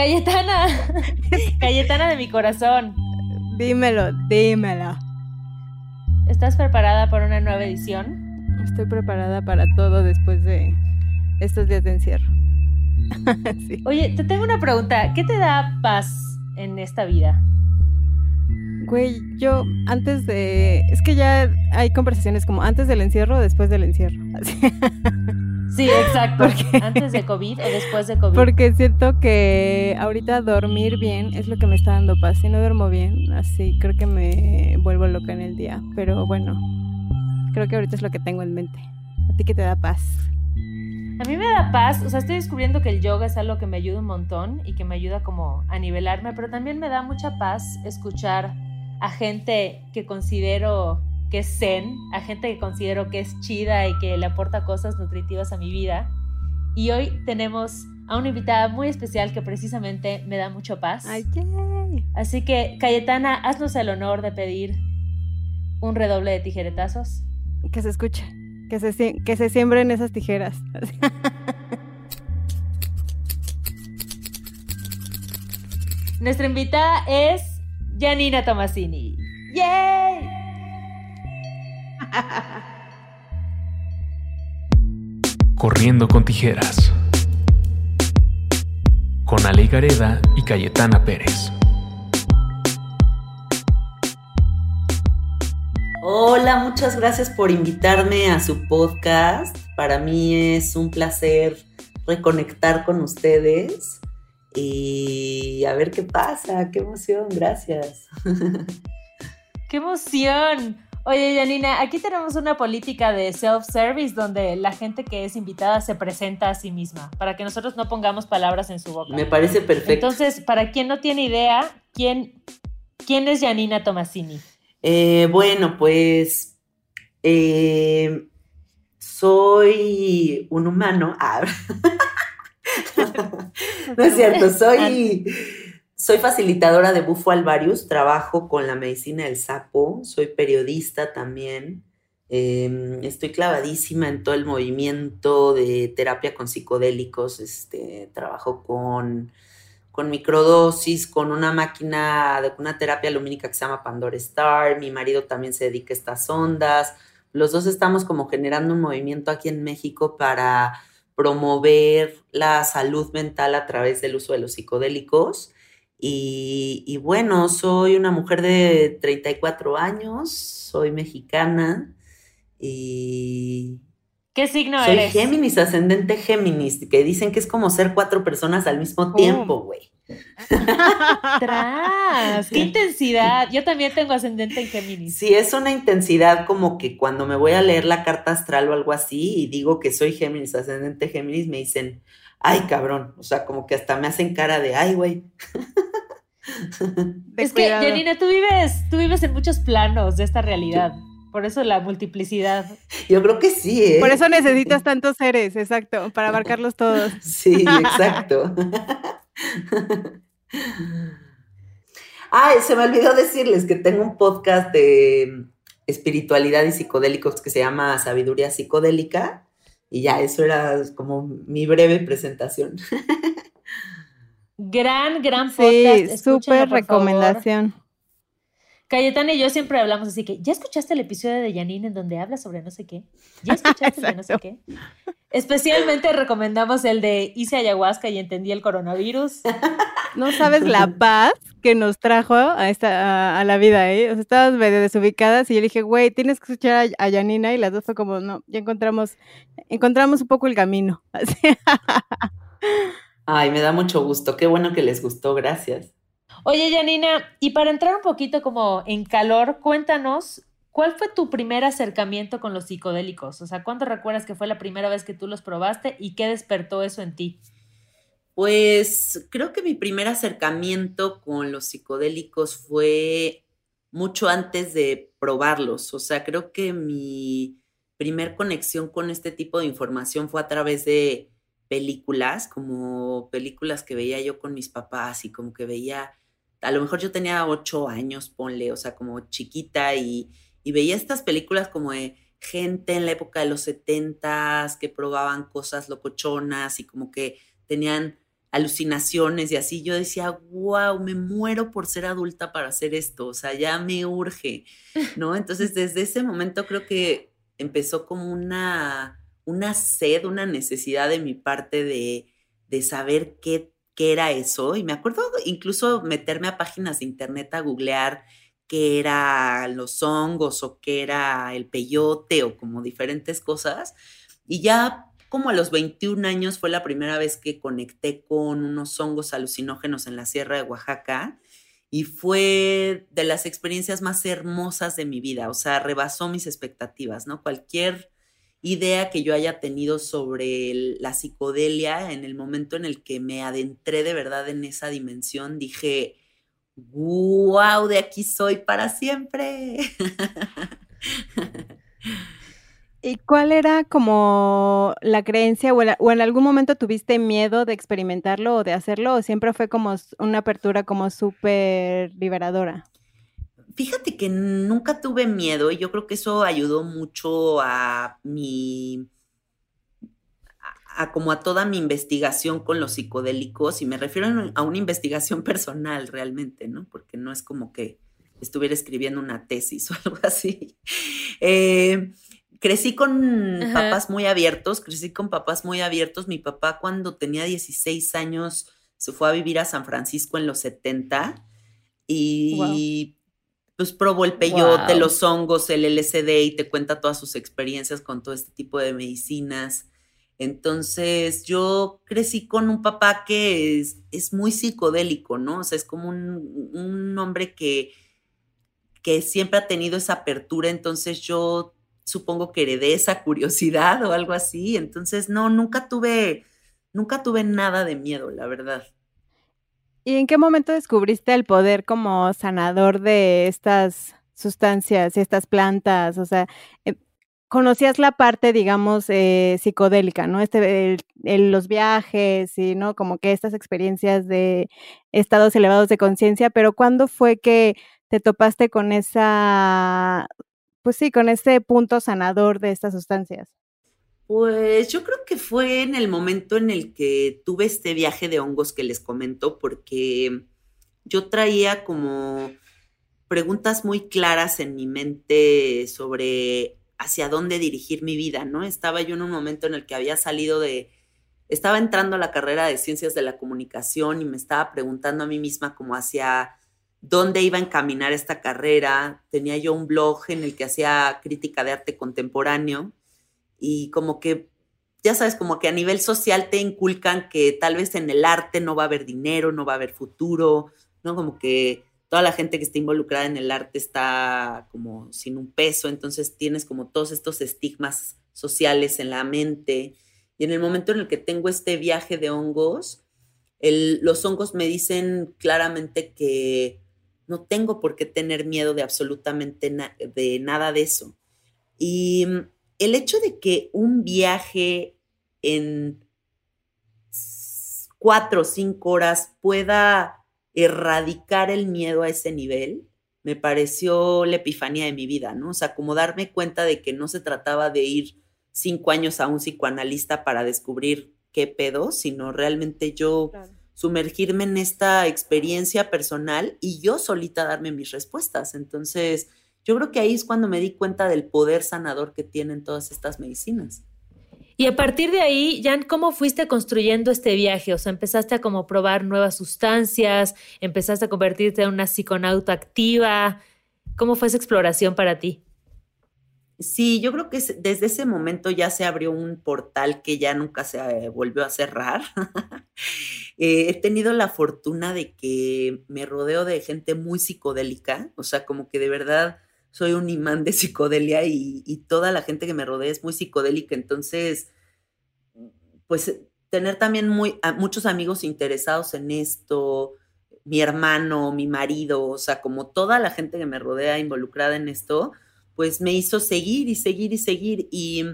Cayetana, Cayetana de mi corazón. Dímelo, dímelo. ¿Estás preparada para una nueva edición? Estoy preparada para todo después de estos días de encierro. Oye, te tengo una pregunta. ¿Qué te da paz en esta vida? Güey, yo antes de... Es que ya hay conversaciones como antes del encierro o después del encierro. Sí, exacto. Antes de COVID o después de COVID. Porque siento que ahorita dormir bien es lo que me está dando paz. Si no duermo bien, así creo que me vuelvo loca en el día. Pero bueno, creo que ahorita es lo que tengo en mente. ¿A ti qué te da paz? A mí me da paz, o sea, estoy descubriendo que el yoga es algo que me ayuda un montón y que me ayuda como a nivelarme, pero también me da mucha paz escuchar a gente que considero que es zen, a gente que considero que es chida y que le aporta cosas nutritivas a mi vida. Y hoy tenemos a una invitada muy especial que precisamente me da mucho paz. Así que, Cayetana, haznos el honor de pedir un redoble de tijeretazos. Que se escuche que se, que se siembren esas tijeras. Nuestra invitada es Janina Tomasini. ¡Yay! Corriendo con tijeras. Con Ale Gareda y Cayetana Pérez. Hola, muchas gracias por invitarme a su podcast. Para mí es un placer reconectar con ustedes y a ver qué pasa. Qué emoción, gracias. ¡Qué emoción! Oye, Janina, aquí tenemos una política de self-service donde la gente que es invitada se presenta a sí misma, para que nosotros no pongamos palabras en su boca. Me parece perfecto. Entonces, para quien no tiene idea, ¿quién, quién es Janina Tomasini? Eh, bueno, pues eh, soy un humano. Ah, no es cierto, soy, soy facilitadora de Bufo alvarius, trabajo con la medicina del sapo, soy periodista también. Em, estoy clavadísima en todo el movimiento de terapia con psicodélicos. Este, trabajo con con microdosis, con una máquina de una terapia lumínica que se llama Pandora Star. Mi marido también se dedica a estas ondas. Los dos estamos como generando un movimiento aquí en México para promover la salud mental a través del uso de los psicodélicos. Y, y bueno, soy una mujer de 34 años, soy mexicana y, ¿Qué signo Soy eres? Géminis, ascendente Géminis, que dicen que es como ser cuatro personas al mismo tiempo, güey. ¡Tras! ¡Qué intensidad! Yo también tengo ascendente en Géminis. Sí, es una intensidad como que cuando me voy a leer la carta astral o algo así y digo que soy Géminis, ascendente Géminis, me dicen, ay, cabrón. O sea, como que hasta me hacen cara de, ay, güey. Es que, Janina, tú vives, tú vives en muchos planos de esta realidad. Por eso la multiplicidad. Yo creo que sí, ¿eh? Por eso necesitas tantos seres, exacto, para abarcarlos todos. Sí, exacto. Ay, se me olvidó decirles que tengo un podcast de espiritualidad y psicodélicos que se llama Sabiduría Psicodélica. Y ya, eso era como mi breve presentación. Gran, gran podcast. Sí, súper recomendación. Cayetana y yo siempre hablamos así que, ¿ya escuchaste el episodio de Janine en donde habla sobre no sé qué? ¿Ya escuchaste el de no sé qué? Especialmente recomendamos el de hice ayahuasca y entendí el coronavirus. No sabes la paz que nos trajo a, esta, a, la vida, ¿eh? O sea, estábamos medio desubicadas y yo le dije, güey, tienes que escuchar a, a Janina y las dos fue como, no, ya encontramos, encontramos un poco el camino. Así. Ay, me da mucho gusto. Qué bueno que les gustó, gracias. Oye, Janina, y para entrar un poquito como en calor, cuéntanos, ¿cuál fue tu primer acercamiento con los psicodélicos? O sea, ¿cuánto recuerdas que fue la primera vez que tú los probaste y qué despertó eso en ti? Pues creo que mi primer acercamiento con los psicodélicos fue mucho antes de probarlos. O sea, creo que mi primer conexión con este tipo de información fue a través de películas, como películas que veía yo con mis papás y como que veía a lo mejor yo tenía ocho años, ponle, o sea, como chiquita y, y veía estas películas como de gente en la época de los setentas que probaban cosas locochonas y como que tenían alucinaciones y así, yo decía, wow, me muero por ser adulta para hacer esto, o sea, ya me urge, ¿no? Entonces, desde ese momento creo que empezó como una, una sed, una necesidad de mi parte de, de saber qué, qué era eso. Y me acuerdo incluso meterme a páginas de internet a googlear qué eran los hongos o qué era el peyote o como diferentes cosas. Y ya como a los 21 años fue la primera vez que conecté con unos hongos alucinógenos en la Sierra de Oaxaca y fue de las experiencias más hermosas de mi vida, o sea, rebasó mis expectativas, ¿no? Cualquier idea que yo haya tenido sobre la psicodelia en el momento en el que me adentré de verdad en esa dimensión, dije, wow, de aquí soy para siempre. ¿Y cuál era como la creencia o, en algún momento tuviste miedo de experimentarlo o de hacerlo o siempre fue como una apertura como súper liberadora? Fíjate que nunca tuve miedo y yo creo que eso ayudó mucho a mi a, como a toda mi investigación con los psicodélicos y me refiero a una investigación personal realmente, ¿no? Porque no es como que estuviera escribiendo una tesis o algo así. Eh, crecí con papás muy abiertos, crecí con papás muy abiertos. Mi papá cuando tenía 16 años se fue a vivir a San Francisco en los 70 y pues probó el peyote, los hongos, el LSD y te cuenta todas sus experiencias con todo este tipo de medicinas. Entonces yo crecí con un papá que es, muy psicodélico, ¿no? O sea, es como un, un hombre que, que siempre ha tenido esa apertura, entonces yo supongo que heredé esa curiosidad o algo así. Entonces, no, nunca tuve, nunca tuve nada de miedo, la verdad. ¿Y en qué momento descubriste el poder como sanador de estas sustancias y estas plantas? O sea, eh, conocías la parte, digamos, eh, psicodélica, ¿no? Este, los viajes y, ¿no? Como que estas experiencias de estados elevados de conciencia, pero ¿cuándo fue que te topaste con esa pues sí, con ese punto sanador de estas sustancias? Pues yo creo que fue en el momento en el que tuve este viaje de hongos que les comento, porque yo traía como preguntas muy claras en mi mente sobre hacia dónde dirigir mi vida, ¿no? Estaba yo en un momento en el que había salido de, estaba entrando a la carrera de ciencias de la comunicación y me estaba preguntando a mí misma como hacia dónde iba a encaminar esta carrera. Tenía yo un blog en el que hacía crítica de arte contemporáneo y como que, ya sabes, como que a nivel social te inculcan que tal vez en el arte no va a haber dinero, no va a haber futuro, ¿no? Como que toda la gente que está involucrada en el arte está como sin un peso, entonces tienes como todos estos estigmas sociales en la mente. Y en el momento en el que tengo este viaje de hongos, los hongos me dicen claramente que no tengo por qué tener miedo de absolutamente de nada de eso. Y el hecho de que un viaje en cuatro o cinco horas pueda erradicar el miedo a ese nivel, me pareció la epifanía de mi vida, ¿no? O sea, como darme cuenta de que no se trataba de ir cinco años a un psicoanalista para descubrir qué pedo, sino realmente yo sumergirme en esta experiencia personal y yo solita darme mis respuestas. Entonces, yo creo que ahí es cuando me di cuenta del poder sanador que tienen todas estas medicinas. Y a partir de ahí, Jan, ¿cómo fuiste construyendo este viaje? O sea, empezaste a como probar nuevas sustancias, empezaste a convertirte en una psiconauta activa. ¿Cómo fue esa exploración para ti? Sí, yo creo que desde ese momento ya se abrió un portal que ya nunca se eh, volvió a cerrar. Eh, he tenido la fortuna de que me rodeo de gente muy psicodélica, o sea, como que de verdad soy un imán de psicodelia y, toda la gente que me rodea es muy psicodélica, entonces, pues tener también muy, muchos amigos interesados en esto, mi hermano, mi marido, o sea, como toda la gente que me rodea involucrada en esto, pues me hizo seguir y seguir y seguir y,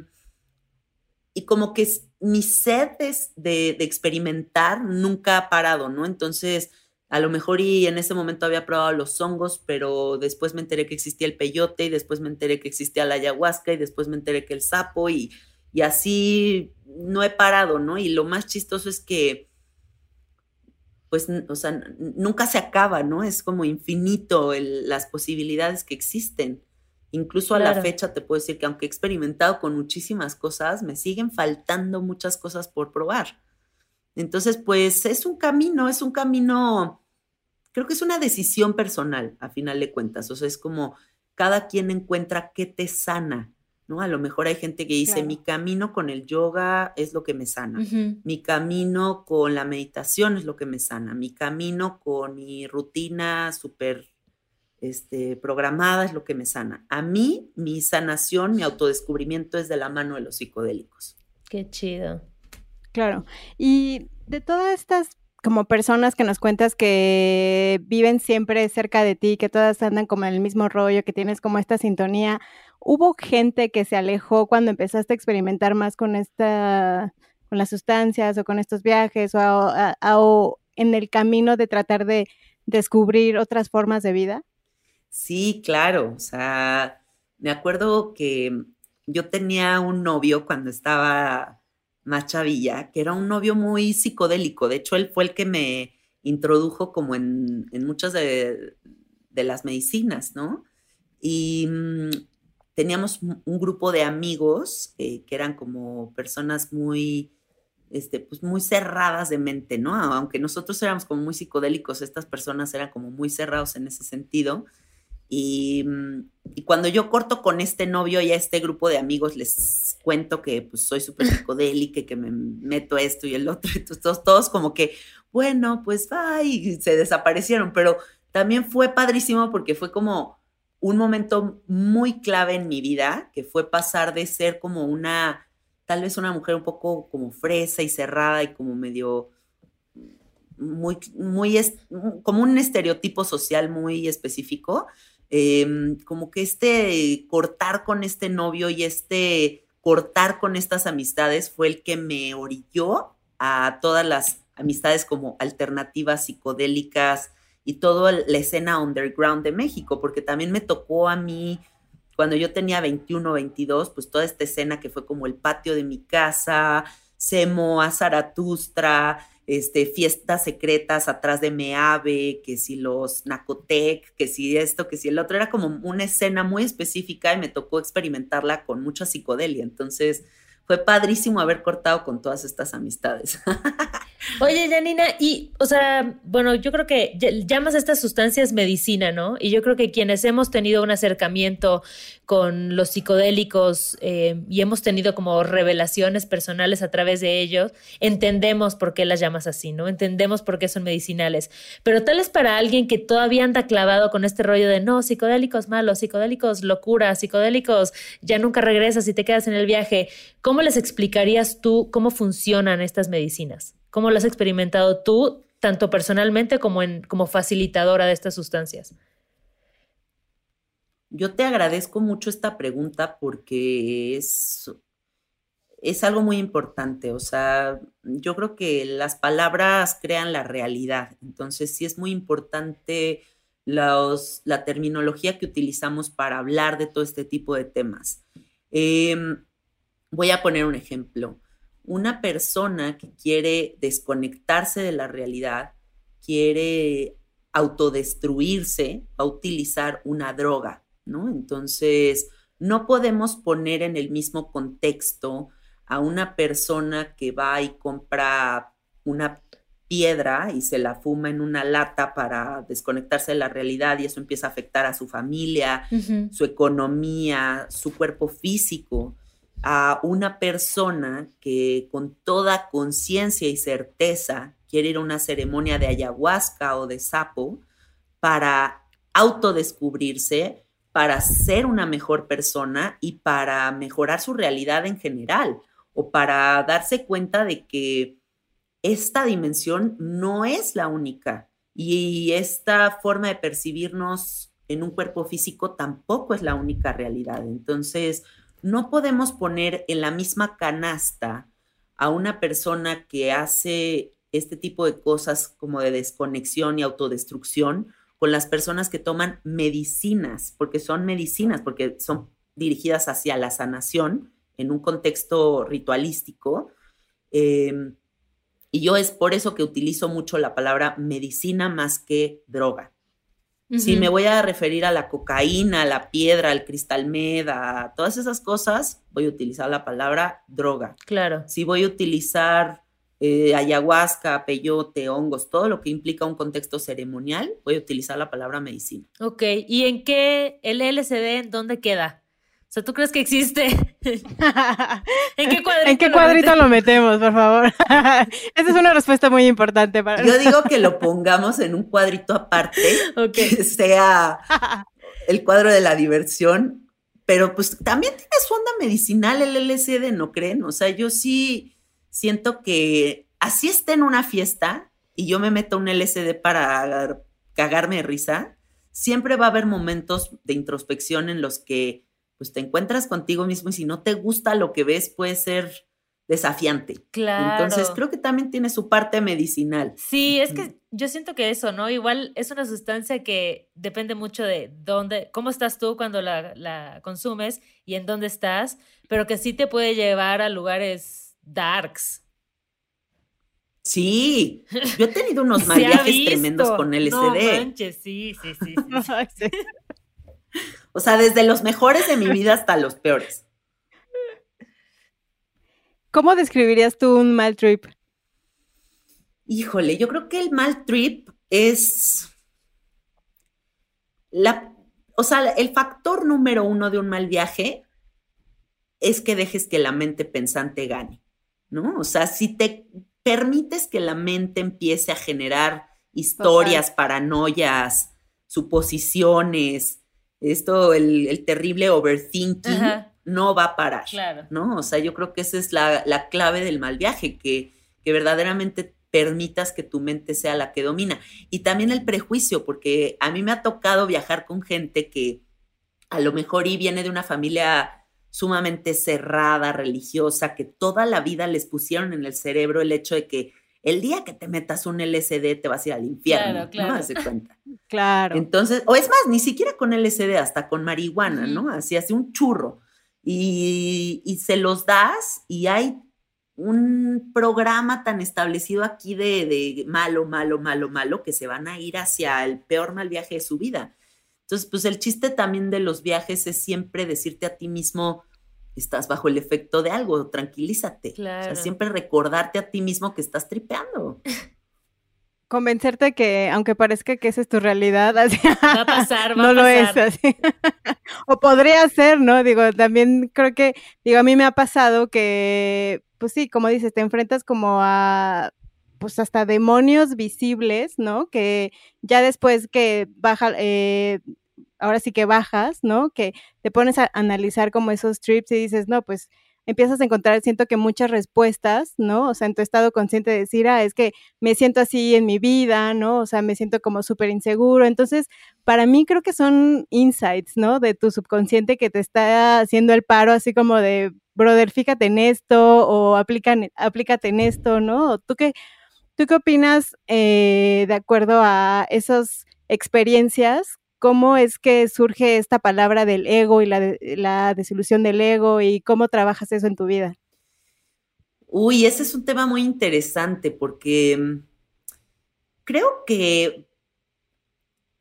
y como que mi sed de, de, experimentar nunca ha parado, ¿no? Entonces, a lo mejor y en ese momento había probado los hongos, pero después me enteré que existía el peyote y después me enteré que existía la ayahuasca y después me enteré que el sapo y, y así no he parado, ¿no? Y lo más chistoso es que pues, o sea, nunca se acaba, ¿no? Es como infinito las posibilidades que existen. Incluso a la fecha te puedo decir que aunque he experimentado con muchísimas cosas, me siguen faltando muchas cosas por probar. Entonces, pues es un camino, es un camino, creo que es una decisión personal, a final de cuentas. O sea, es como cada quien encuentra qué te sana, ¿no? A lo mejor hay gente que dice, mi camino con el yoga es lo que me sana, mi camino con la meditación es lo que me sana, mi camino con mi rutina súper este, programada es lo que me sana. A mí, mi sanación, mi autodescubrimiento es de la mano de los psicodélicos. Qué chido. Claro. Y de todas estas como personas que nos cuentas que viven siempre cerca de ti, que todas andan como en el mismo rollo, que tienes como esta sintonía, ¿hubo gente que se alejó cuando empezaste a experimentar más con esta, con las sustancias o con estos viajes o, o en el camino de tratar de descubrir otras formas de vida? Sí, claro, o sea, me acuerdo que yo tenía un novio cuando estaba más chavilla, que era un novio muy psicodélico. De hecho, él fue el que me introdujo como en, muchas de, las medicinas, ¿no? Y mm, teníamos un grupo de amigos eh, que eran como personas muy, este, pues muy cerradas de mente, ¿no? Aunque nosotros éramos como muy psicodélicos, estas personas eran como muy cerrados en ese sentido. Mm, y, cuando yo corto con este novio y a este grupo de amigos, les cuento que pues soy súper psicodélica y que me meto esto y el otro, y todos, todos como que, bueno, pues va, y se desaparecieron, pero también fue padrísimo porque fue como un momento muy clave en mi vida, que fue pasar de ser como una, tal vez una mujer un poco como fresa y cerrada y como medio muy, muy, como un estereotipo social muy específico, Em, como que este cortar con este novio y este cortar con estas amistades fue el que me orilló a todas las amistades como alternativas psicodélicas y toda la escena underground de México, porque también me tocó a mí cuando yo tenía 21 o 22, pues toda esta escena que fue como el patio de mi casa, Semo, a Zaratustra, este, fiestas secretas atrás de Meave, que si los Nacotec, que si esto, que si el otro, era como una escena muy específica y me tocó experimentarla con mucha psicodelia. Entonces, fue padrísimo haber cortado con todas estas amistades. Oye, Janina, y, o sea, bueno, yo creo que llamas a estas sustancias medicina, ¿no? Y yo creo que quienes hemos tenido un acercamiento con los psicodélicos eh, y hemos tenido como revelaciones personales a través de ellos, entendemos por qué las llamas así, ¿no? Entendemos por qué son medicinales. Pero tal es para alguien que todavía anda clavado con este rollo de, no, psicodélicos malos, psicodélicos locura, psicodélicos ya nunca regresas y te quedas en el viaje, ¿cómo les explicarías tú cómo funcionan estas medicinas? ¿Cómo lo has experimentado tú, tanto personalmente como, como facilitadora de estas sustancias? Yo te agradezco mucho esta pregunta porque es, es algo muy importante. O sea, yo creo que las palabras crean la realidad. Entonces, sí es muy importante la terminología que utilizamos para hablar de todo este tipo de temas. Em, voy a poner un ejemplo una persona que quiere desconectarse de la realidad, quiere autodestruirse, va a utilizar una droga, ¿no? Entonces, no podemos poner en el mismo contexto a una persona que va y compra una piedra y se la fuma en una lata para desconectarse de la realidad y eso empieza a afectar a su familia, su economía, su cuerpo físico a una persona que con toda conciencia y certeza quiere ir a una ceremonia de ayahuasca o de sapo para autodescubrirse, para ser una mejor persona y para mejorar su realidad en general o para darse cuenta de que esta dimensión no es la única y esta forma de percibirnos en un cuerpo físico tampoco es la única realidad. Entonces, no podemos poner en la misma canasta a una persona que hace este tipo de cosas como de desconexión y autodestrucción con las personas que toman medicinas, porque son medicinas, porque son dirigidas hacia la sanación en un contexto ritualístico. Em, Y yo es por eso que utilizo mucho la palabra medicina más que droga. Si me voy a referir a la cocaína, a la piedra, al cristal med, a todas esas cosas, voy a utilizar la palabra droga. Claro. Si voy a utilizar eh, ayahuasca, peyote, hongos, todo lo que implica un contexto ceremonial, voy a utilizar la palabra medicina. Ok, ¿y en qué el LSD, en dónde queda? O sea, ¿tú crees que existe? ¿En qué cuadrito, ¿En qué cuadrito lo, metemos, por favor? Esa es una respuesta muy importante para Yo digo que lo pongamos en un cuadrito aparte, que sea el cuadro de la diversión, pero pues también tiene su onda medicinal el LSD, ¿no creen? O sea, yo sí siento que así esté en una fiesta y yo me meto un LSD para cagarme de risa, siempre va a haber momentos de introspección en los que pues te encuentras contigo mismo y si no te gusta lo que ves puede ser desafiante. Claro. Entonces creo que también tiene su parte medicinal. Sí, es que yo siento que eso, ¿no? Igual es una sustancia que depende mucho de dónde, cómo estás tú cuando la, la consumes y en dónde estás, pero que sí te puede llevar a lugares darks. Sí, yo he tenido unos mal viajes tremendos con LSD. No manches, sí, sí, sí. sí. O sea, desde los mejores de mi vida hasta los peores. ¿Cómo describirías tú un mal trip? Híjole, yo creo que el mal trip es la, o sea, el factor número uno de un mal viaje es que dejes que la mente pensante gane, ¿no? O sea, si te permites que la mente empiece a generar historias, paranoias, suposiciones, esto, el, terrible overthinking, no va a parar, ¿no? O sea, yo creo que esa es la, clave del mal viaje, que, que verdaderamente permitas que tu mente sea la que domina. Y también el prejuicio, porque a mí me ha tocado viajar con gente que a lo mejor y viene de una familia sumamente cerrada, religiosa, que toda la vida les pusieron en el cerebro el hecho de que el día que te metas un LSD te vas a ir al infierno, claro, claro. ¿no? cuenta. Claro. Entonces, o es más, ni siquiera con LSD, hasta con marihuana, ¿no? Así hace un churro. Y, y, se los das y hay un programa tan establecido aquí de, de, malo, malo, malo, malo, que se van a ir hacia el peor mal viaje de su vida. Entonces, pues el chiste también de los viajes es siempre decirte a ti mismo, estás bajo el efecto de algo, tranquilízate. O sea, siempre recordarte a ti mismo que estás tripeando. Convencerte que, aunque parezca que esa es tu realidad, así, va a pasar, va no a lo es así. o podría ser, ¿no? Digo, también creo que, digo, a mí me ha pasado que, pues sí, como dices, te enfrentas como a pues hasta demonios visibles, ¿no? Que ya después que baja, eh, ahora sí que bajas, ¿no? Que te pones a analizar como esos trips y dices, no, pues empiezas a encontrar, siento que muchas respuestas, ¿no? O sea, en tu estado consciente de decir, ah, es que me siento así en mi vida, ¿no? O sea, me siento como súper inseguro. Entonces, para mí creo que son insights, ¿no? De tu subconsciente que te está haciendo el paro, así como de, brother, fíjate en esto o aplican, aplícate en esto, ¿no? ¿Tú qué, tú qué opinas eh, de acuerdo a esas experiencias cómo es que surge esta palabra del ego y la, la desilusión del ego y cómo trabajas eso en tu vida. Uy, ese es un tema muy interesante porque mm, creo que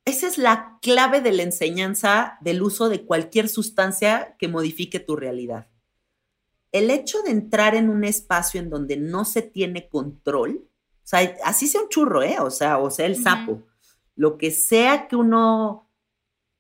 esa es la clave de la enseñanza del uso de cualquier sustancia que modifique tu realidad. El hecho de entrar en un espacio en donde no se tiene control, o sea, así sea un churro, ¿eh? O sea, o sea, el sapo, lo que sea que uno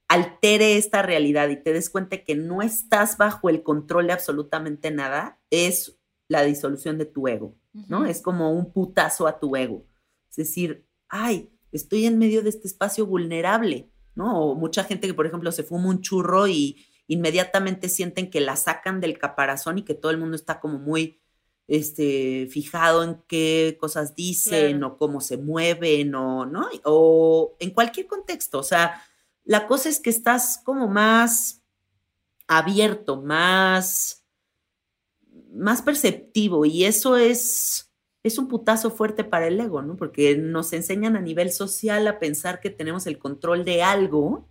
altere esta realidad y te des cuenta que no estás bajo el control de absolutamente nada, es la disolución de tu ego, ¿no? Es como un putazo a tu ego. Es decir, ay, estoy en medio de este espacio vulnerable, ¿no? O mucha gente que, por ejemplo, se fuma un churro y inmediatamente sienten que la sacan del caparazón y que todo el mundo está como muy este, fijado en qué cosas dicen o cómo se mueven o, ¿no? O en cualquier contexto, o sea, la cosa es que estás como más abierto, más, más perceptivo y eso es, es un putazo fuerte para el ego, ¿no? Porque nos enseñan a nivel social a pensar que tenemos el control de algo,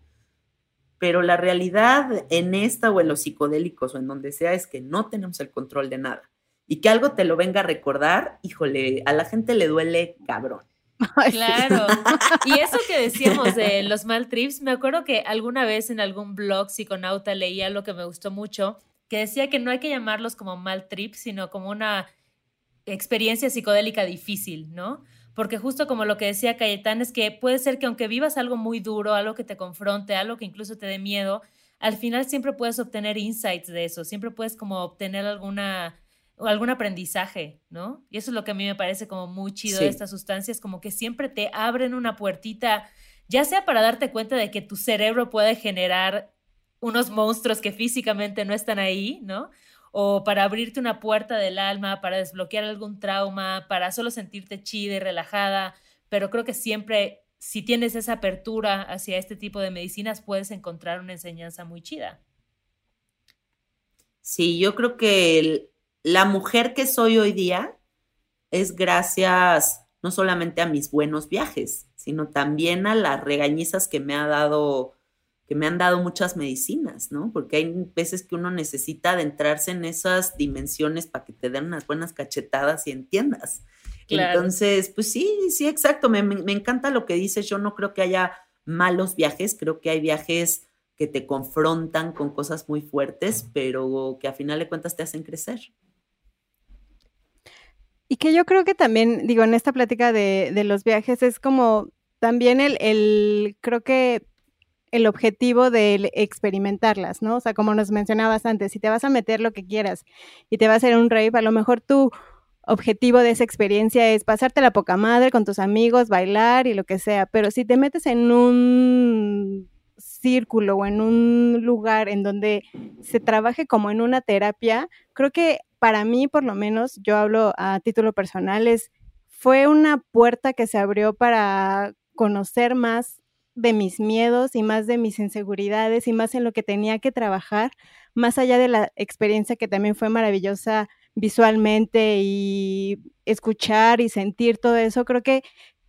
pero la realidad en esta o en los psicodélicos o en donde sea es que no tenemos el control de nada. y que algo te lo venga a recordar, híjole, a la gente le duele cabrón. Claro. Y eso que decíamos de los mal trips, me acuerdo que alguna vez en algún blog psiconauta leía lo que me gustó mucho, que decía que no hay que llamarlos como mal trips, sino como una experiencia psicodélica difícil, ¿no? Porque justo como lo que decía Cayetán es que puede ser que aunque vivas algo muy duro, algo que te confronte, algo que incluso te dé miedo, al final siempre puedes obtener insights de eso, siempre puedes como obtener alguna o algún aprendizaje, ¿no? Y eso es lo que a mí me parece como muy chido de estas sustancias, como que siempre te abren una puertita, ya sea para darte cuenta de que tu cerebro puede generar unos monstruos que físicamente no están ahí, ¿no? O para abrirte una puerta del alma, para desbloquear algún trauma, para solo sentirte chida y relajada, pero creo que siempre si tienes esa apertura hacia este tipo de medicinas puedes encontrar una enseñanza muy chida. Sí, yo creo que el, la mujer que soy hoy día es gracias no solamente a mis buenos viajes, sino también a las regañizas que me ha dado, que me han dado muchas medicinas, ¿no? Porque hay veces que uno necesita adentrarse en esas dimensiones para que te den unas buenas cachetadas y entiendas. Entonces, pues sí, sí, exacto. Me, me, encanta lo que dices. Yo no creo que haya malos viajes, creo que hay viajes que te confrontan con cosas muy fuertes, pero que a final de cuentas te hacen crecer. Y que yo creo que también, digo, en esta plática de, los viajes es como también el, el, creo que el objetivo de experimentarlas, ¿no? O sea, como nos mencionabas antes, si te vas a meter lo que quieras y te vas a hacer un rave, a lo mejor tu objetivo de esa experiencia es pasarte la poca madre con tus amigos, bailar y lo que sea, pero si te metes en un círculo o en un lugar en donde se trabaje como en una terapia, creo que para mí, por lo menos, yo hablo a título personal, es, fue una puerta que se abrió para conocer más de mis miedos y más de mis inseguridades y más en lo que tenía que trabajar, más allá de la experiencia que también fue maravillosa visualmente y escuchar y sentir todo eso, creo que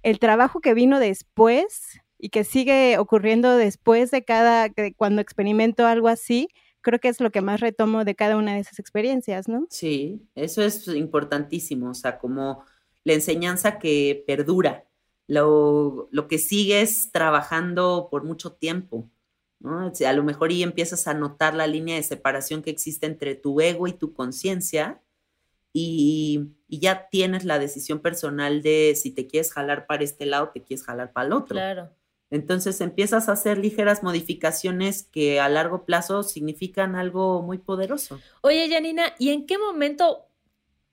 el trabajo que vino después y que sigue ocurriendo después de cada, cuando experimento algo así, creo que es lo que más retomo de cada una de esas experiencias, ¿no? Sí, eso es importantísimo, o sea, como la enseñanza que perdura, lo, lo que sigues trabajando por mucho tiempo, ¿no? a lo mejor y empiezas a notar la línea de separación que existe entre tu ego y tu conciencia y, y, ya tienes la decisión personal de si te quieres jalar para este lado, te quieres jalar para el otro. Claro. Entonces empiezas a hacer ligeras modificaciones que a largo plazo significan algo muy poderoso. Oye, Janina, ¿y en qué momento,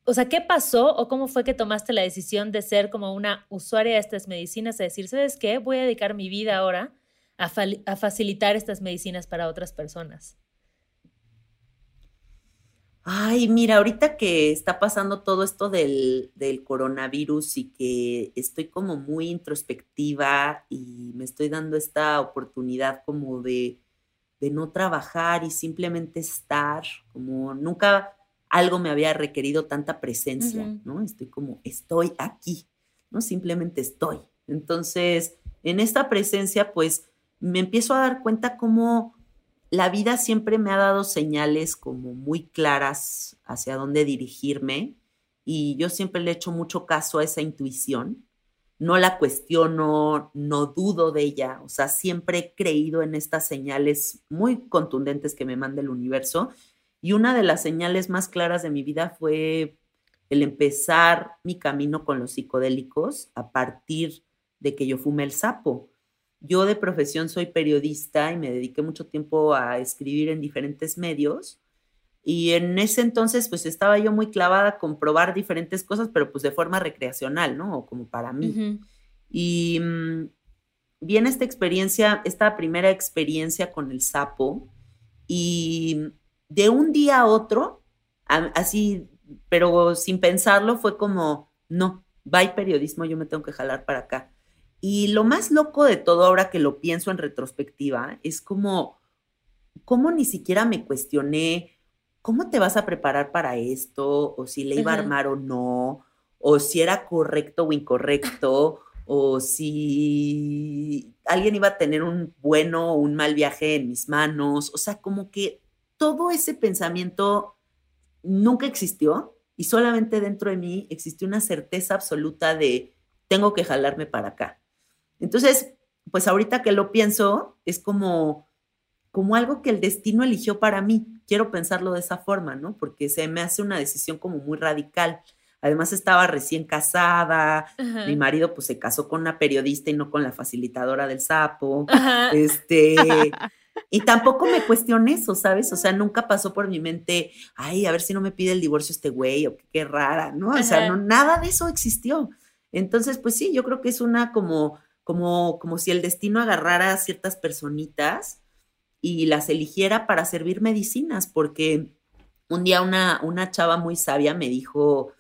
o sea, qué pasó o cómo fue que tomaste la decisión de ser como una usuaria de estas medicinas, a decir, ¿sabes qué? Voy a dedicar mi vida ahora a, a facilitar estas medicinas para otras personas. Ay, mira, ahorita que está pasando todo esto del, coronavirus y que estoy como muy introspectiva y me estoy dando esta oportunidad como de, de no trabajar y simplemente estar, como nunca algo me había requerido tanta presencia, ¿no? Estoy como, estoy aquí, ¿no? Simplemente estoy. Entonces, en esta presencia, pues me empiezo a dar cuenta cómo la vida siempre me ha dado señales como muy claras hacia dónde dirigirme y yo siempre le echo mucho caso a esa intuición. No la cuestiono, no dudo de ella, o sea, siempre he creído en estas señales muy contundentes que me manda el universo y una de las señales más claras de mi vida fue el empezar mi camino con los psicodélicos a partir de que yo fumé el sapo. Yo de profesión soy periodista y me dediqué mucho tiempo a escribir en diferentes medios. Y en ese entonces, pues estaba yo muy clavada con probar diferentes cosas, pero pues de forma recreacional, ¿no? O como para mí. Y mm, viene esta experiencia, esta primera experiencia con el sapo, y de un día a otro, así, pero sin pensarlo, fue como, no, va periodismo, yo me tengo que jalar para acá. Y lo más loco de todo ahora que lo pienso en retrospectiva es como, cómo ni siquiera me cuestioné cómo te vas a preparar para esto, o si le iba a armar o no, o si era correcto o incorrecto, o si alguien iba a tener un bueno o un mal viaje en mis manos. O sea, como que todo ese pensamiento nunca existió y solamente dentro de mí existió una certeza absoluta de tengo que jalarme para acá. Entonces, pues ahorita que lo pienso, es como, como algo que el destino eligió para mí. Quiero pensarlo de esa forma, ¿no? Porque se me hace una decisión como muy radical. Además estaba recién casada, mi marido pues se casó con una periodista y no con la facilitadora del sapo. Este, y tampoco me cuestioné eso, ¿sabes? O sea, nunca pasó por mi mente, ay, a ver si no me pide el divorcio este güey o qué, rara, ¿no? O sea, no, nada de eso existió. Entonces, pues sí, yo creo que es una como, como, como si el destino agarrara a ciertas personitas y las eligiera para servir medicinas, porque un día una, una chava muy sabia me dijo,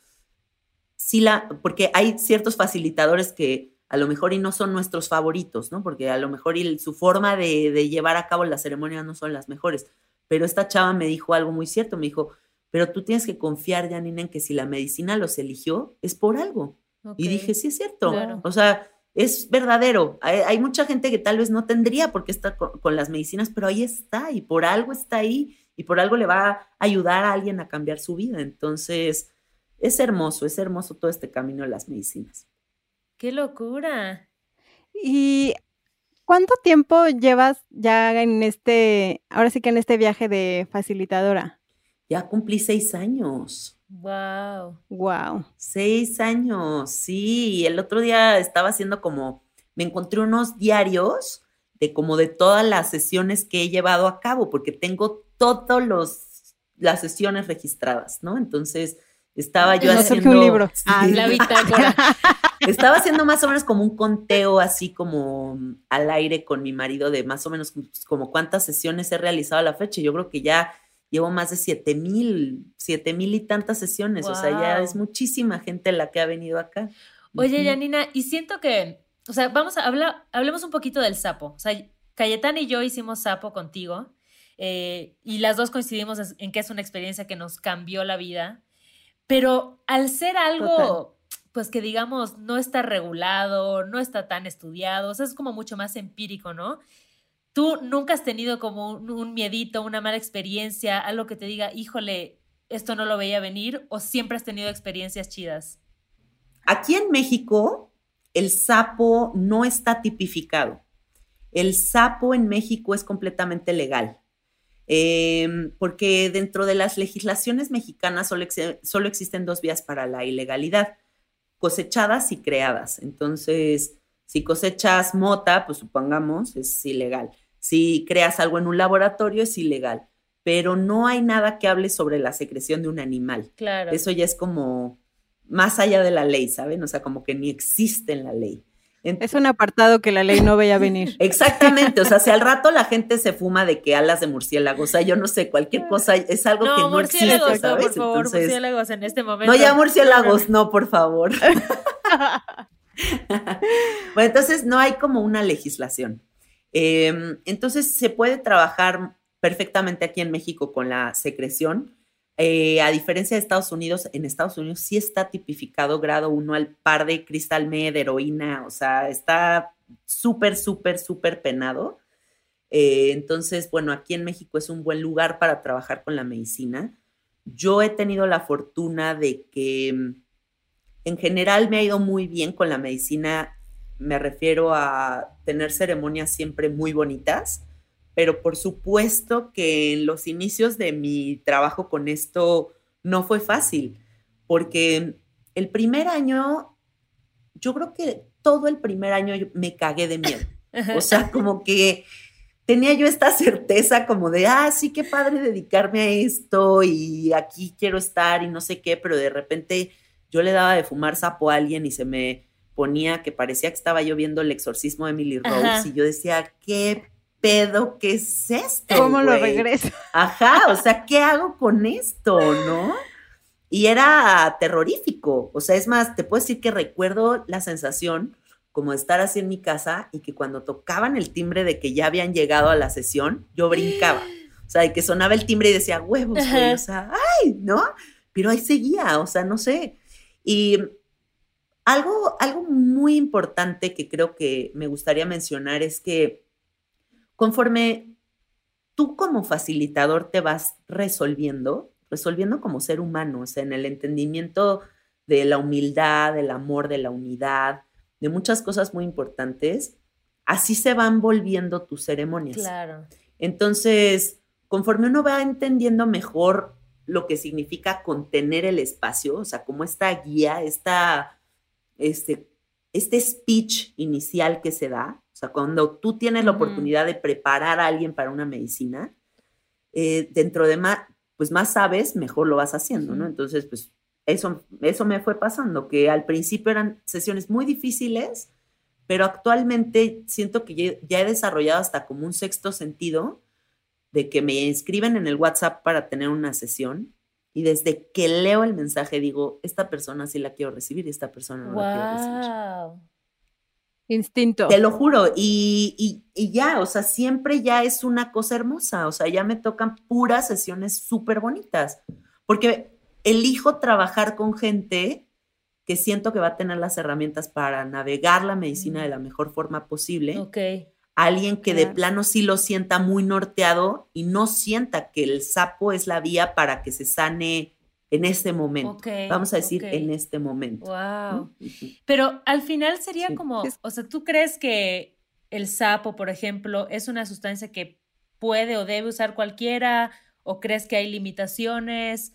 sí la, porque hay ciertos facilitadores que a lo mejor y no son nuestros favoritos, ¿no? Porque a lo mejor y su forma de, llevar a cabo la ceremonia no son las mejores. Pero esta chava me dijo algo muy cierto, me dijo, pero tú tienes que confiar, Janina, en que si la medicina los eligió, es por algo. Y dije, sí es cierto. O sea, es verdadero. Hay, mucha gente que tal vez no tendría por qué estar con, las medicinas, pero ahí está y por algo está ahí y por algo le va a ayudar a alguien a cambiar su vida. Entonces, es hermoso, es hermoso todo este camino de las medicinas. ¡Qué locura! ¿Y cuánto tiempo llevas ya en este, ahora sí que en este viaje de facilitadora? Ya cumplí seis años. Wow. Wow. Seis años, sí. El otro día estaba haciendo como, me encontré unos diarios de como de todas las sesiones que he llevado a cabo, porque tengo todas las sesiones registradas, ¿no? Entonces, estaba yo haciendo un libro. Ah, la bitácora. Estaba haciendo más o menos como un conteo así como al aire con mi marido de más o menos como cuántas sesiones he realizado a la fecha. Yo creo que ya llevo más de siete mil, siete mil y tantas sesiones. O sea, ya es muchísima gente la que ha venido acá. Oye, Janina, y siento que, o sea, vamos a hablar, hablemos un poquito del sapo. O sea, Cayetana y yo hicimos sapo contigo eh, y las dos coincidimos en que es una experiencia que nos cambió la vida. Pero al ser algo, pues que digamos, no está regulado, no está tan estudiado, o sea, es como mucho más empírico, ¿no? ¿Tú nunca has tenido como un, miedito, una mala experiencia, algo que te diga, híjole, esto no lo veía venir, o siempre has tenido experiencias chidas? Aquí en México, el sapo no está tipificado. El sapo en México es completamente legal. Em, porque dentro de las legislaciones mexicanas solo, solo, existen dos vías para la ilegalidad, cosechadas y creadas. Entonces, si cosechas mota, pues supongamos, es ilegal. Si creas algo en un laboratorio, es ilegal. Pero no hay nada que hable sobre la secreción de un animal. Claro. Eso ya es como más allá de la ley, ¿saben? O sea, como que ni existe en la ley es un apartado que la ley no veía venir. Exactamente, o sea, si al rato la gente se fuma de que alas de murciélago, o sea, yo no sé, cualquier cosa es algo que no existe, ¿sabes? No, por favor, murciélagos en este momento. No, ya murciélagos, no, por favor. bueno, entonces no hay como una legislación. Em, entonces se puede trabajar perfectamente aquí en México con la secreción, eh, a diferencia de Estados Unidos, en Estados Unidos sí está tipificado grado 1 al par de cristal med, heroína, o sea, está súper, súper, súper penado. Eh, entonces, bueno, aquí en México es un buen lugar para trabajar con la medicina. Yo he tenido la fortuna de que mm, en general me ha ido muy bien con la medicina. Me refiero a tener ceremonias siempre muy bonitas pero por supuesto que en los inicios de mi trabajo con esto no fue fácil, porque el primer año, yo creo que todo el primer año me cagué de miedo. O sea, como que tenía yo esta certeza como de, ah, sí, qué padre dedicarme a esto y aquí quiero estar y no sé qué, pero de repente yo le daba de fumar sapo a alguien y se me ponía que parecía que estaba yo viendo el exorcismo de Emily Rose y yo decía, qué pedo? ¿Qué es esto? ¿Cómo lo regreso? Ajá, o sea, ¿qué hago con esto, no? Y era terrorífico. O sea, es más, te puedo decir que recuerdo la sensación como de estar así en mi casa y que cuando tocaban el timbre de que ya habían llegado a la sesión, yo brincaba. O sea, de que sonaba el timbre y decía, huevos, güey, o sea, ¡ay! ¿No? Pero ahí seguía, o sea, no sé. Y algo, algo muy importante que creo que me gustaría mencionar es que conforme tú como facilitador te vas resolviendo, resolviendo como ser humano, o sea, en el entendimiento de la humildad, del amor, de la unidad, de muchas cosas muy importantes, así se van volviendo tus ceremonias. Claro. Entonces, conforme uno va entendiendo mejor lo que significa contener el espacio, o sea, como esta guía, esta, este, este speech inicial que se da, o sea, cuando tú tienes la oportunidad de preparar a alguien para una medicina, eh, dentro de más, pues más sabes, mejor lo vas haciendo, ¿no? Entonces, pues eso, eso me fue pasando, que al principio eran sesiones muy difíciles, pero actualmente siento que ya he desarrollado hasta como un sexto sentido de que me inscriben en el WhatsApp para tener una sesión y desde que leo el mensaje digo, esta persona sí la quiero recibir y esta persona no la quiero recibir. Instinto. Te lo juro, y, y, ya, o sea, siempre ya es una cosa hermosa, o sea, ya me tocan puras sesiones súper bonitas, porque elijo trabajar con gente que siento que va a tener las herramientas para navegar la medicina de la mejor forma posible. Ok. Alguien que de plano sí lo sienta muy norteado y no sienta que el sapo es la vía para que se sane en este momento. Vamos a decir en este momento. Wow. Pero al final sería como, o sea, ¿tú crees que el sapo, por ejemplo, es una sustancia que puede o debe usar cualquiera? ¿O crees que hay limitaciones?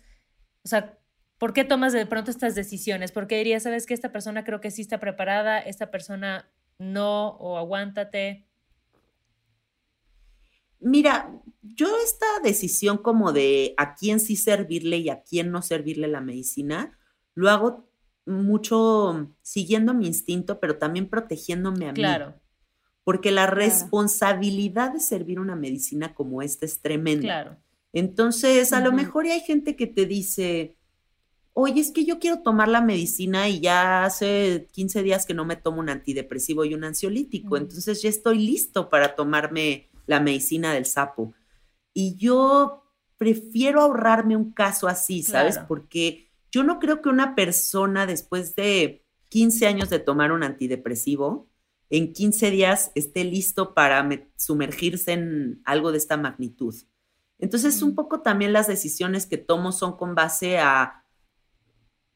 O sea, ¿por qué tomas de pronto estas decisiones? ¿Por qué dirías, sabes que esta persona creo que sí está preparada, esta persona no, o aguántate? Mira, yo esta decisión como de a quién sí servirle y a quién no servirle la medicina, lo hago mucho siguiendo mi instinto, pero también protegiéndome a mí. Claro. Porque la responsabilidad de servir una medicina como esta es tremenda. Claro. Entonces, a lo mejor hay gente que te dice, oye, es que yo quiero tomar la medicina y ya hace 15 días que no me tomo un antidepresivo y un ansiolítico, entonces ya estoy listo para tomarme la medicina del sapo. Y yo prefiero ahorrarme un caso así, ¿sabes? Porque yo no creo que una persona después de 15 años de tomar un antidepresivo, en 15 días esté listo para sumergirse en algo de esta magnitud. Entonces, un poco también las decisiones que tomo son con base a,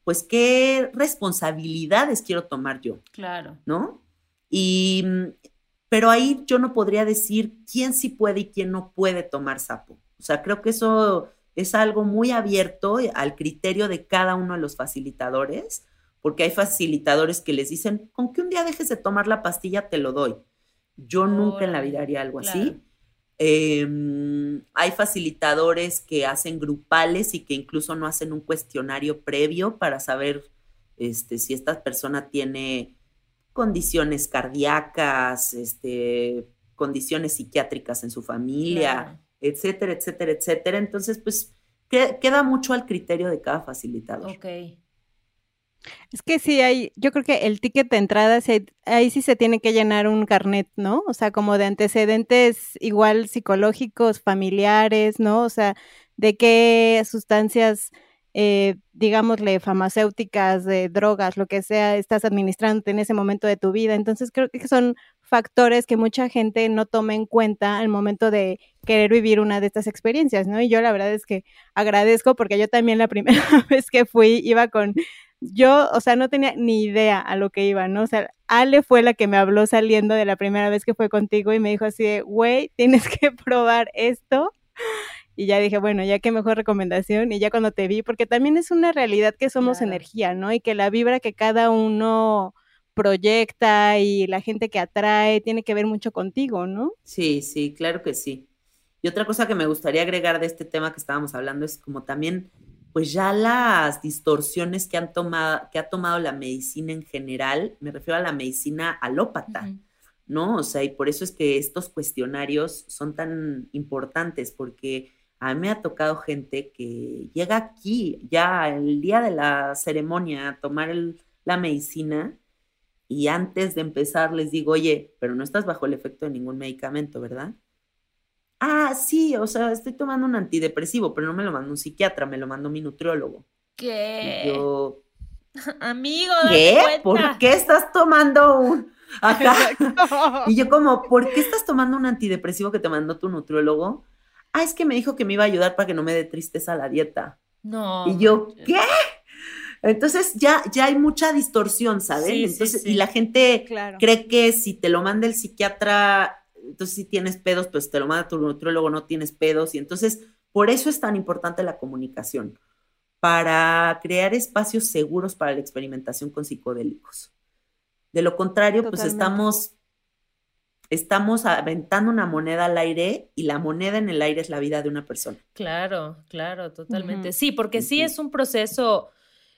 pues, qué responsabilidades quiero tomar yo. Claro. ¿No? Y pero ahí yo no podría decir quién sí puede y quién no puede tomar sapo. O sea, creo que eso es algo muy abierto al criterio de cada uno de los facilitadores, porque hay facilitadores que les dicen, con que un día dejes de tomar la pastilla, te lo doy. Yo nunca en la vida haría algo así. Em, hay facilitadores que hacen grupales y que incluso no hacen un cuestionario previo para saber este, si esta persona tiene condiciones cardíacas, este, condiciones psiquiátricas en su familia, etcétera, etcétera, etcétera. Entonces, pues queda mucho al criterio de cada facilitador. Ok. Es que sí hay, yo creo que el ticket de entrada, ahí sí se tiene que llenar un carnet, ¿no? O sea, como de antecedentes igual psicológicos, familiares, ¿no? O sea, de qué sustancias eh, digámosle, farmacéuticas, de drogas, lo que sea, estás administrando en ese momento de tu vida. Entonces creo que son factores que mucha gente no toma en cuenta al momento de querer vivir una de estas experiencias, ¿no? Y yo la verdad es que agradezco porque yo también la primera vez que fui iba con, yo, o sea, no tenía ni idea a lo que iba, ¿no? O sea, Ale fue la que me habló saliendo de la primera vez que fue contigo y me dijo así güey, tienes que probar esto y ya dije, bueno, ya qué mejor recomendación. Y ya cuando te vi, porque también es una realidad que somos energía, ¿no? Y que la vibra que cada uno proyecta y la gente que atrae tiene que ver mucho contigo, ¿no? Sí, sí, claro que sí. Y otra cosa que me gustaría agregar de este tema que estábamos hablando es como también, pues ya las distorsiones que han tomado, que ha tomado la medicina en general, me refiero a la medicina alópata. ¿no? O sea, y por eso es que estos cuestionarios son tan importantes, porque a mí me ha tocado gente que llega aquí ya el día de la ceremonia a tomar la medicina y antes de empezar les digo, oye, pero no estás bajo el efecto de ningún medicamento, ¿verdad? Ah, sí, o sea, estoy tomando un antidepresivo, pero no me lo mando un psiquiatra, me lo mando mi nutriólogo. ¿Qué? Y yo, Amigo, ¿qué? ¿Por qué estás tomando un... y yo como, ¿por qué estás tomando un antidepresivo que te mandó tu nutriólogo? Ah, es que me dijo que me iba a ayudar para que no me dé tristeza la dieta. No. Y yo, ¿qué? Entonces ya, ya hay mucha distorsión, sí, entonces, sí. y la gente Claro. cree que si te lo manda el psiquiatra, entonces si tienes pedos, pues te lo manda tu nutriólogo, no tienes pedos. Y entonces, por eso es tan importante la comunicación, para crear espacios seguros para la experimentación con psicodélicos. De lo contrario, pues estamos, estamos aventando una moneda al aire y la moneda en el aire es la vida de una persona. Claro, claro, totalmente. Sí, porque sí es un proceso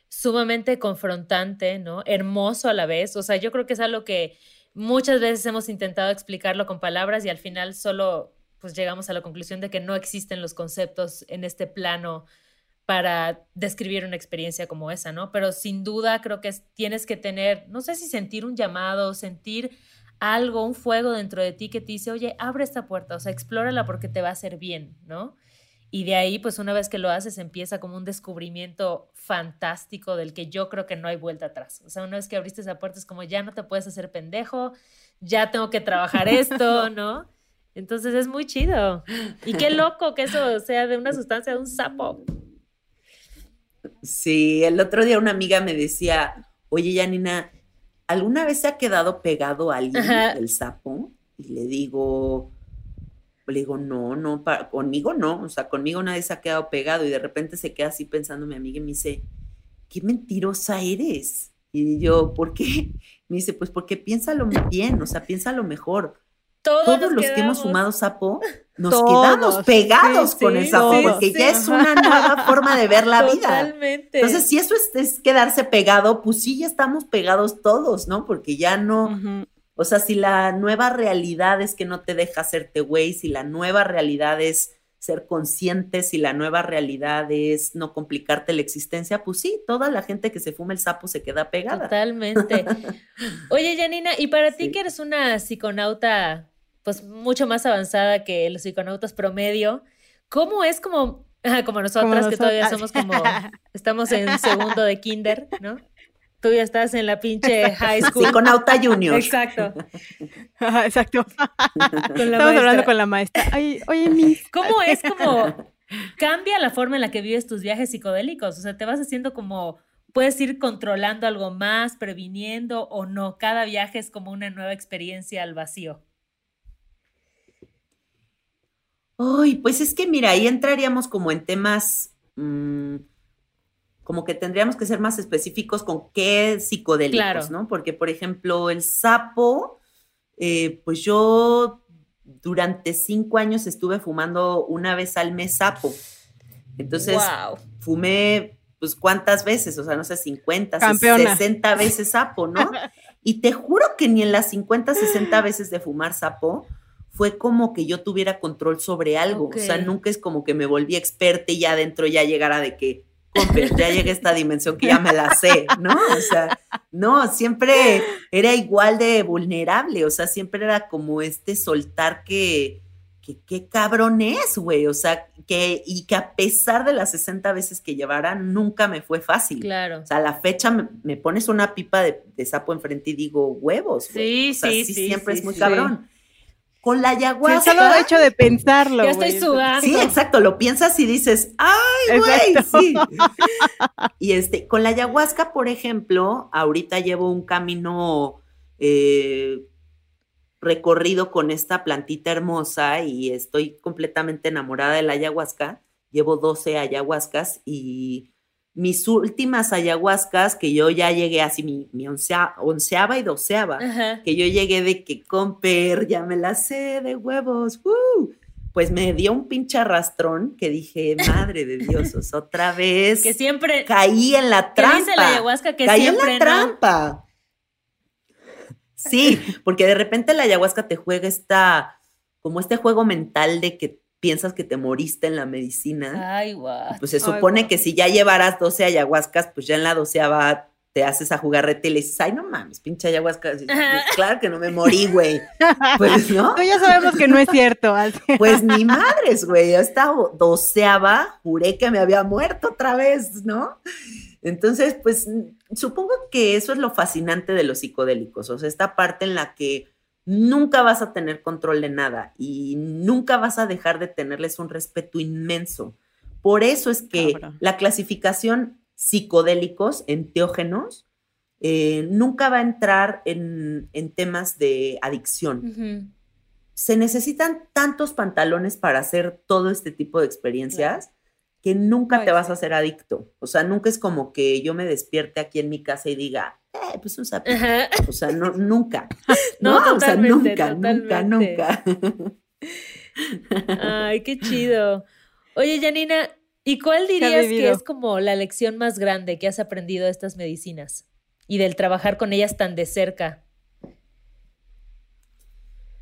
sumamente confrontante, ¿no? Hermoso a la vez. O sea, yo creo que es algo que muchas veces hemos intentado explicarlo con palabras y al final solo pues llegamos a la conclusión de que no existen los conceptos en este plano para describir una experiencia como esa, ¿no? Pero sin duda creo que es- tienes que tener, no sé si sentir un llamado, sentir algo, un fuego dentro de ti que te dice, oye, abre esta puerta, o sea, explórala porque te va a hacer bien, ¿no? Y de ahí, pues una vez que lo haces, empieza como un descubrimiento fantástico del que yo creo que no hay vuelta atrás. O sea, una vez que abriste esa puerta es como, ya no te puedes hacer pendejo, ya tengo que trabajar esto, ¿no? Entonces es muy chido. Y qué loco que eso sea de una sustancia de un sapo. Sí, el otro día una amiga me decía, oye, Janina, ¿alguna vez se ha quedado pegado a alguien Ajá. el sapo? Y le digo, le digo, no, no, pa- conmigo no, o sea, conmigo nadie se ha quedado pegado y de repente se queda así pensando mi amiga y me dice, qué mentirosa eres. Y yo, ¿por qué? Me dice, pues porque piénsalo bien, o sea, piénsalo mejor. Todos, los que hemos fumado sapo, nos Todos, quedamos pegados sí, con el sapo, porque sí, ya es una nueva forma de ver la vida. Totalmente. Entonces, si eso es, es quedarse pegado, pues sí, ya estamos pegados todos, ¿no? Porque ya no, o sea, si la nueva realidad es que no te deja hacerte güey, si la nueva realidad es ser consciente, si la nueva realidad es no complicarte la existencia, pues sí, toda la gente que se fuma el sapo se queda pegada. Totalmente. Oye, Janina, y para ti que eres una psiconauta, pues mucho más avanzada que los psiconautas promedio, ¿cómo es como, como nosotras Como que todavía somos como, estamos en segundo de kinder, ¿no? Tú ya estás en la pinche high school. Psiconauta Junior. Exacto. Exacto. Con la Estamos maestra. hablando con la maestra. Ay, oye. ¿Cómo es como cambia la forma en la que vives tus viajes psicodélicos? O sea, te vas haciendo como puedes ir controlando algo más, previniendo o no. Cada viaje es como una nueva experiencia al vacío. Ay, pues es que mira, ahí entraríamos como en temas, mm, como que tendríamos que ser más específicos con qué psicodélicos, Claro. ¿no? Porque, por ejemplo, el sapo, eh, pues yo durante cinco años estuve fumando una vez al mes sapo. Entonces, wow. fumé, pues, ¿cuántas veces? O sea, no sé, 50, Campeona. 60 veces sapo, ¿no? Y te juro que ni en las 50, 60 veces de fumar sapo fue como que yo tuviera control sobre algo. O sea, nunca es como que me volví experta y ya adentro ya llegara de que, "Comper, ya llegué a esta dimensión que ya me la sé, ¿no? O sea, no, siempre era igual de vulnerable. O sea, siempre era como este soltar que, que qué cabrón es, güey. O sea, que, y que a pesar de las 60 veces que llevara, nunca me fue fácil. Claro. O sea, a la fecha me, me pones una pipa de, de sapo enfrente y digo huevos. Sí, O sea, sí, sí, siempre sí, es muy sí. cabrón. Con la Sí, ayahuasca. solo el hecho de pensarlo. Ya estoy sudando. Sí, exacto, lo piensas y dices, ¡ay, güey! Exacto. Sí. Y este, con la ayahuasca, por ejemplo, ahorita llevo un camino eh, recorrido con esta plantita hermosa y estoy completamente enamorada de la ayahuasca. Llevo 12 ayahuascas y mis últimas ayahuascas, que yo ya llegué así, mi, mi oncea- onceava y doceava, Ajá. que yo llegué de que comper, ya me la sé de huevos, ¡uh! pues me dio un pinche arrastrón que dije, madre de Dios, otra vez Que siempre. caí en la trampa. dice la ayahuasca que caí en siempre la no. trampa. Sí, porque de repente la ayahuasca te juega esta, como este juego mental de que piensas que te moriste en la medicina. Ay, guau. Pues se supone que si ya llevaras 12 ayahuascas, pues ya en la doceava te haces a jugarrete y le dices, ay, no mames, pinche ayahuasca. Dices, Claro que no me morí, güey. Pues, ¿no? No, ya sabemos que no es cierto. Pues ni madres, güey. Yo estaba doceava, juré que me había muerto otra vez, ¿no? Entonces, pues supongo que eso es lo fascinante de los psicodélicos, o sea, esta parte en la que nunca vas a tener control de nada y nunca vas a dejar de tenerles un respeto inmenso, Por eso es que la clasificación psicodélicos, enteógenos, eh, nunca va a entrar en, temas de adicción. Se necesitan tantos pantalones para hacer todo este tipo de experiencias que nunca te vas a hacer adicto. O sea, nunca es como que yo me despierte aquí en mi casa y diga, eh, pues un sapito. O sea, no, nunca. no, o sea, nunca, nunca, nunca. Ay, qué chido. Oye, Janina, ¿y cuál dirías que es como la lección más grande que has aprendido de estas medicinas y del trabajar con ellas tan de cerca?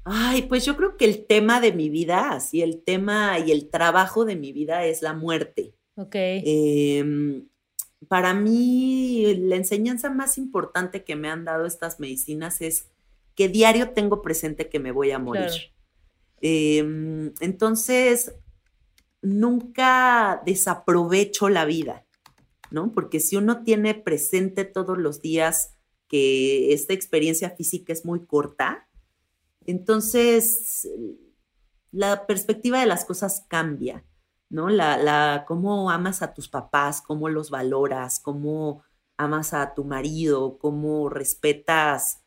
Ay, pues yo creo que el tema de mi vida, así el tema y el trabajo de mi vida es la muerte. Ok. Em, para mí, la enseñanza más importante que me han dado estas medicinas es que diario tengo presente que me voy a morir. Em, entonces, nunca desaprovecho la vida, ¿no? Porque si uno tiene presente todos los días que esta experiencia física es muy corta, entonces la perspectiva de las cosas cambia, ¿no? La, la, cómo amas a tus papás, cómo los valoras, cómo amas a tu marido, cómo respetas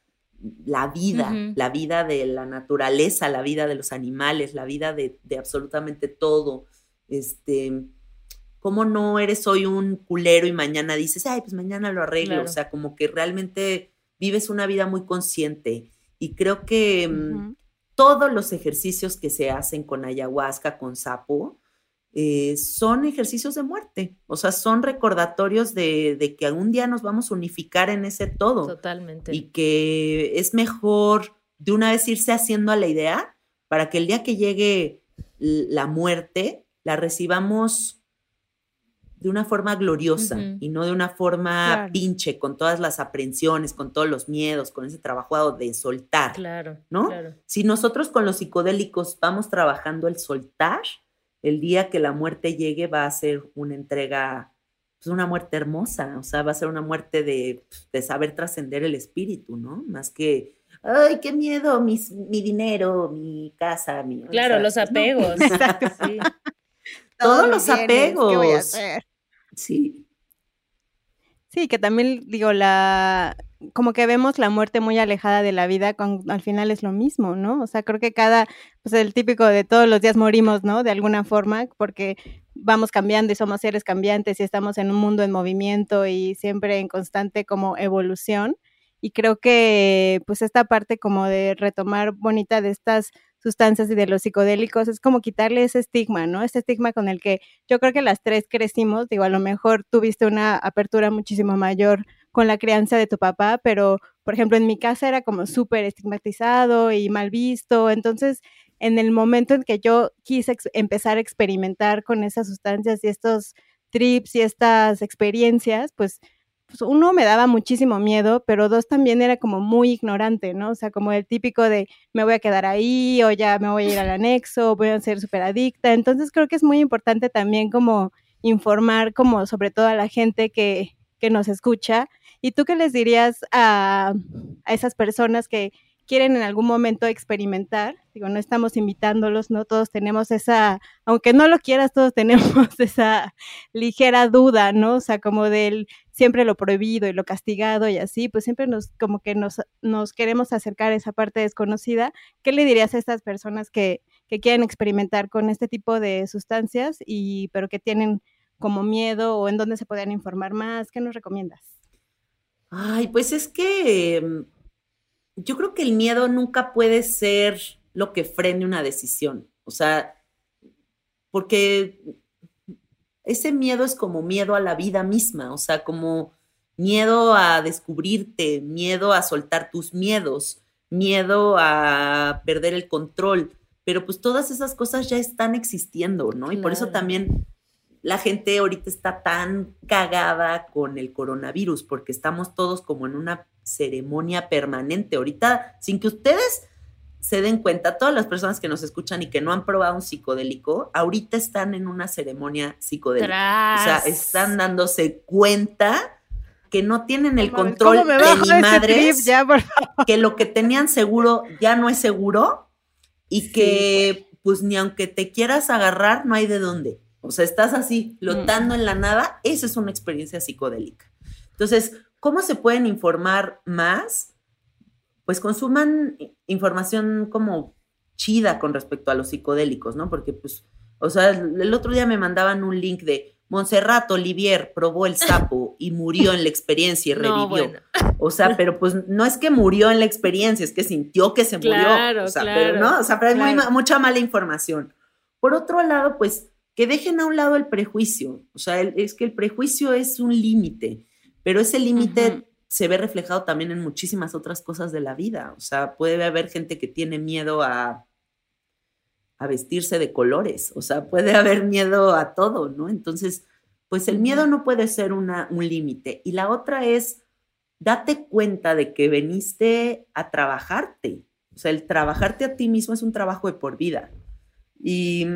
la vida, la vida de la naturaleza, la vida de los animales, la vida de, absolutamente todo. Este, ¿cómo no eres hoy un culero y mañana dices, ay, pues mañana lo arreglo? O sea, como que realmente vives una vida muy consciente. Y creo que mm, todos los ejercicios que se hacen con ayahuasca, con sapo, eh, son ejercicios de muerte, o sea, son recordatorios de, que algún día nos vamos a unificar en ese todo. Totalmente. Y que es mejor de una vez irse haciendo a la idea para que el día que llegue la muerte la recibamos de una forma gloriosa y no de una forma pinche, con todas las aprensiones, con todos los miedos, con ese trabajo de soltar. Claro. ¿No? Si nosotros con los psicodélicos vamos trabajando el soltar, el día que la muerte llegue va a ser una entrega, pues una muerte hermosa, o sea, va a ser una muerte de, saber trascender el espíritu, ¿no? Más que, ay, qué miedo, mi, mi dinero, mi casa, mi... Claro, los apegos. sí. Todos los apegos. ¿Qué voy a hacer? Sí. Sí, que también digo, la, como que vemos la muerte muy alejada de la vida, con, al final es lo mismo, ¿no? O sea, creo que cada, pues el típico de todos los días morimos, ¿no? De alguna forma, porque vamos cambiando y somos seres cambiantes y estamos en un mundo en movimiento y siempre en constante como evolución. Y creo que pues esta parte como de retomar bonita de estas sustancias y de los psicodélicos, es como quitarle ese estigma, ¿no? Ese estigma con el que yo creo que las tres crecimos, digo, a lo mejor tuviste una apertura muchísimo mayor con la crianza de tu papá, pero por ejemplo en mi casa era como súper estigmatizado y mal visto, entonces en el momento en que yo quise empezar a experimentar con esas sustancias y estos trips y estas experiencias, pues pues uno me daba muchísimo miedo, pero dos también era como muy ignorante, ¿no? O sea, como el típico de me voy a quedar ahí o ya me voy a ir al anexo, voy a ser súper adicta. Entonces creo que es muy importante también como informar como sobre todo a la gente que, que nos escucha. ¿Y tú qué les dirías a, a esas personas que quieren en algún momento experimentar, digo, no estamos invitándolos, no todos tenemos esa, aunque no lo quieras, todos tenemos esa ligera duda, ¿no? O sea, como del siempre lo prohibido y lo castigado y así, pues siempre nos, como que nos, nos queremos acercar a esa parte desconocida. ¿Qué le dirías a estas personas que, que quieren experimentar con este tipo de sustancias y, pero que tienen como miedo o en dónde se pueden informar más? ¿Qué nos recomiendas? Ay, pues es que mm, yo creo que el miedo nunca puede ser lo que frene una decisión. O sea, porque ese miedo es como miedo a la vida misma, o sea, como miedo a descubrirte, miedo a soltar tus miedos, miedo a perder el control. Pero pues todas esas cosas ya están existiendo, ¿no? Y por eso también la gente ahorita está tan cagada con el coronavirus, porque estamos todos como en una ceremonia permanente. Ahorita, sin que ustedes se den cuenta, todas las personas que nos escuchan y que no han probado un psicodélico, ahorita están en una ceremonia psicodélica. O sea, están dándose cuenta que no tienen el control de mi madre, que lo que tenían seguro ya no es seguro y que pues ni aunque te quieras agarrar, no hay de dónde. O sea, estás así flotando en la nada, eso es una experiencia psicodélica. Entonces, ¿cómo se pueden informar más? Pues consuman información como chida con respecto a los psicodélicos, ¿no? Porque, pues, o sea, el otro día me mandaban un link de Montserrat Olivier probó el sapo y murió en la experiencia y revivió. O sea, pero pues no es que murió en la experiencia, es que sintió que se murió. o sea, pero no, o sea, pero hay mucha mala información. Por otro lado, pues que dejen a un lado el prejuicio. O sea, es que el prejuicio es un límite, pero ese límite se ve reflejado también en muchísimas otras cosas de la vida. O sea, puede haber gente que tiene miedo a a vestirse de colores, o sea, puede haber miedo a todo, ¿no? Entonces, pues el miedo no puede ser una, un límite. Y la otra es, date cuenta de que veniste a trabajarte. O sea, el trabajarte a ti mismo es un trabajo de por vida. Y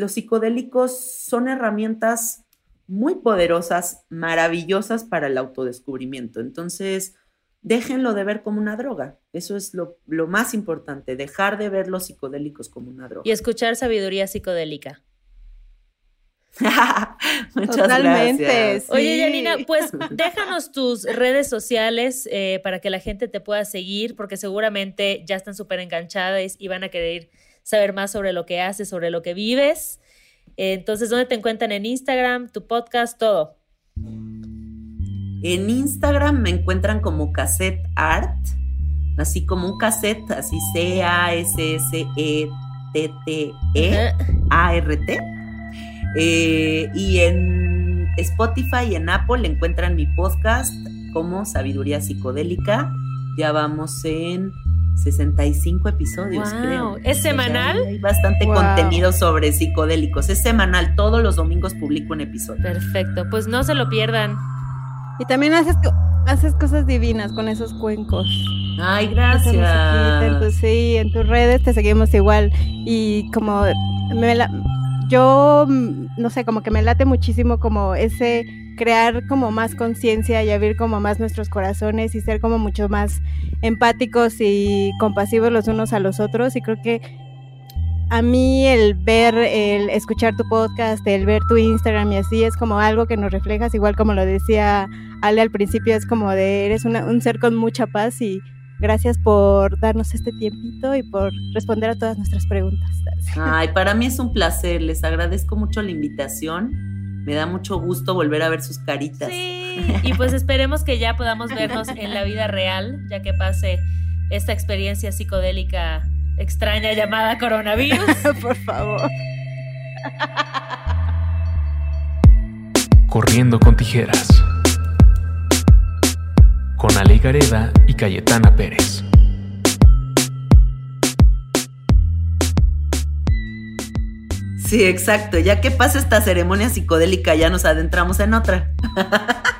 los psicodélicos son herramientas muy poderosas, maravillosas para el autodescubrimiento. Entonces, déjenlo de ver como una droga. Eso es lo, más importante, dejar de ver los psicodélicos como una droga. Y escuchar sabiduría psicodélica. Muchas Totalmente, gracias. Oye, Janina, pues déjanos tus redes sociales eh, para que la gente te pueda seguir, porque seguramente ya están súper enganchadas y van a querer saber más sobre lo que haces, sobre lo que vives. Eh, entonces, ¿dónde te encuentran en Instagram, tu podcast, todo? En Instagram me encuentran como cassette art, así como un cassette, así C-A-S-S-E-T-T-E-A-R-T. Eh, y en Spotify y en Apple encuentran mi podcast como Sabiduría Psicodélica. Ya vamos en 65 episodios, creo. ¿Es semanal? Hay bastante contenido sobre psicodélicos. Es semanal, todos los domingos publico un episodio. Perfecto, pues no se lo pierdan. Y también haces, haces cosas divinas con esos cuencos. Ay, gracias. sí, en tus redes te seguimos igual. Y como me yo, no sé, como que me late muchísimo como ese crear como más conciencia y abrir como más nuestros corazones y ser como mucho más empáticos y compasivos los unos a los otros. Y creo que a mí el ver, el escuchar tu podcast, el ver tu Instagram y así es como algo que nos reflejas, igual como lo decía Ale al principio, es como de eres un ser con mucha paz y gracias por darnos este tiempito y por responder a todas nuestras preguntas. Ay, para mí es un placer, les agradezco mucho la invitación. Me da mucho gusto volver a ver sus caritas. Sí, y pues esperemos que ya podamos vernos en la vida real, ya que pase esta experiencia psicodélica extraña llamada coronavirus. Por favor. Corriendo con tijeras. Con Ale Gareda y Cayetana Pérez. Sí, exacto. Ya que pasa esta ceremonia psicodélica, ya nos adentramos en otra.